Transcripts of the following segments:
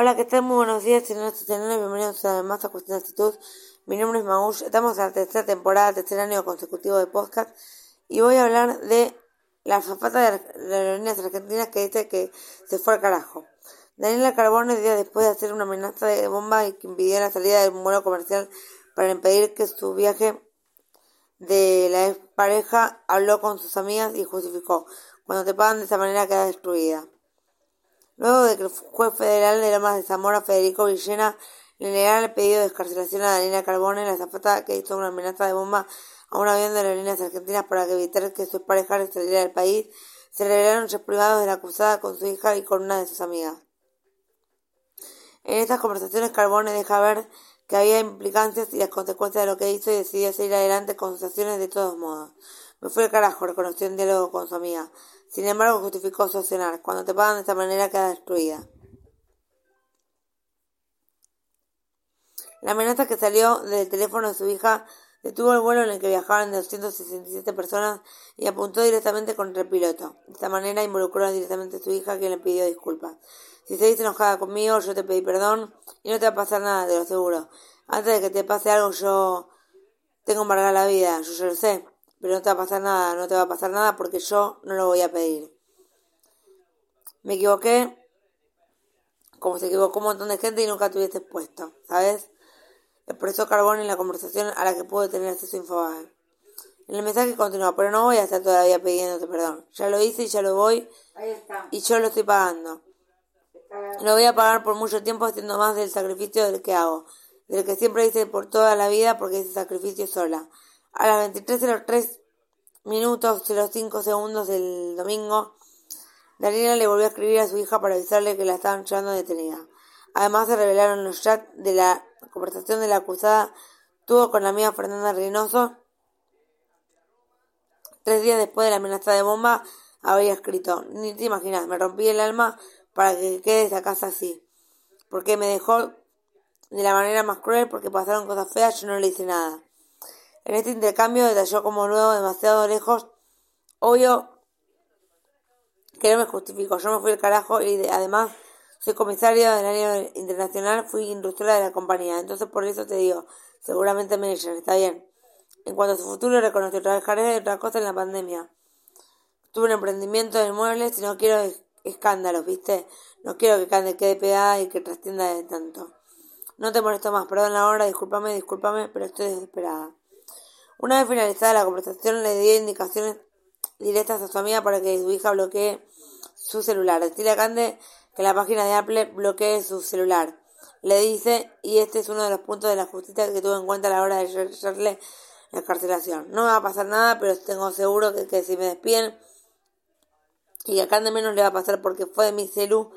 Hola, ¿qué tal? Muy buenos días, señores Bienvenidos a más a Cuestión de Actitud. Mi nombre es Magush. Estamos en la tercera temporada, tercer año consecutivo de podcast. Y voy a hablar de la zafata de las aerolíneas argentinas que dice que se fue al carajo. Daniela Carbone, días después de hacer una amenaza de bomba y que impidió la salida de un vuelo comercial para impedir que su viaje de la pareja habló con sus amigas y justificó. Cuando te pagan de esa manera queda destruida. Luego de que el juez federal de Lomas de Zamora, Federico Villena, le negara el pedido de escarcelación a Daniela Carbone, la zafata que hizo una amenaza de bomba a un avión de aerolíneas argentinas para evitar que su pareja saliera del país, se revelaron hechos privados de la acusada con su hija y con una de sus amigas. En estas conversaciones Carbone deja ver que había implicancias y las consecuencias de lo que hizo y decidió seguir adelante con sus acciones de todos modos. Me fue el carajo, reconoció en diálogo con su amiga. Sin embargo, justificó su accionar. Cuando te pagan de esta manera queda destruida. La amenaza que salió del teléfono de su hija detuvo el vuelo en el que viajaban 267 personas y apuntó directamente contra el piloto. De esta manera involucró directamente a su hija, quien le pidió disculpas. Si seguís enojada conmigo, yo te pedí perdón y no te va a pasar nada, te lo aseguro. Antes de que te pase algo, yo tengo amargada la vida, yo ya lo sé, pero no te va a pasar nada, no te va a pasar nada porque yo no lo voy a pedir. Me equivoqué, como se equivocó un montón de gente y nunca tuviste puesto, ¿sabes? expresó Carbón en la conversación a la que pude tener acceso a Infobae. En el mensaje continuó, pero no voy a estar todavía pidiéndote perdón. Ya lo hice y ya lo voy. Y yo lo estoy pagando. Lo voy a pagar por mucho tiempo haciendo más del sacrificio del que hago. Del que siempre hice por toda la vida porque hice sacrificio sola. A las 23.03 minutos 05 segundos del domingo, Daniela le volvió a escribir a su hija para avisarle que la estaban llevando detenida. Además se revelaron los chats de la conversación de la acusada tuvo con la amiga Fernanda Reynoso. Tres días después de la amenaza de bomba, había escrito, ni te imaginas, me rompí el alma para que quede esa casa así. Porque me dejó de la manera más cruel, porque pasaron cosas feas, yo no le hice nada. En este intercambio detalló como luego demasiado lejos, obvio que no me justifico, yo me fui al carajo y además soy comisario del área internacional, fui industrial de la compañía, entonces por eso te digo, seguramente me dicen, está bien. En cuanto a su futuro, reconoció, trabajaré de otra cosa en la pandemia. Tuve un emprendimiento de muebles y no quiero escándalos, ¿viste? No quiero que quede pegada y que trascienda de tanto. No te molesto más, perdón la hora, discúlpame, discúlpame, pero estoy desesperada. Una vez finalizada la conversación, le dio indicaciones directas a su amiga para que su hija bloquee su celular. Decirle a Cande que la página de Apple bloquee su celular. Le dice, y este es uno de los puntos de la justicia que tuvo en cuenta a la hora de hacerle la carcelación. No me va a pasar nada, pero tengo seguro que, que si me despiden y a de menos le va a pasar porque fue de mi celu,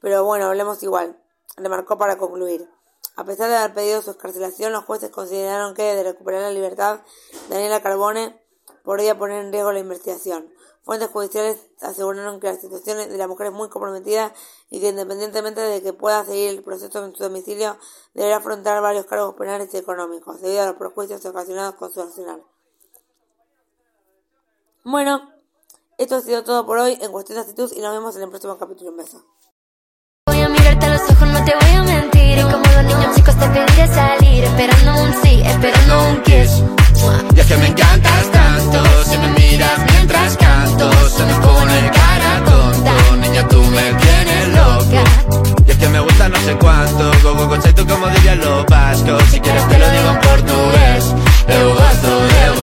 pero bueno, hablemos igual. Le marcó para concluir. A pesar de haber pedido su escarcelación, los jueces consideraron que de recuperar la libertad, Daniela Carbone podría poner en riesgo la investigación. Fuentes judiciales aseguraron que la situación de la mujer es muy comprometida y que independientemente de que pueda seguir el proceso en su domicilio, deberá afrontar varios cargos penales y económicos debido a los prejuicios ocasionados con su accionar. Bueno, esto ha sido todo por hoy en Cuestión de Actitud y nos vemos en el próximo capítulo. Un beso. Voy a mirarte a los ojos, no te voy a y como los niños chicos te pediré salir. Esperando un sí, esperando un kiss. Ya que me encantas tanto, si me miras mientras canto Se me pone cara tonto, niña tú me tienes loca. Ya que me gusta no sé cuánto, go go go, tú como diría lo vasco Si quieres te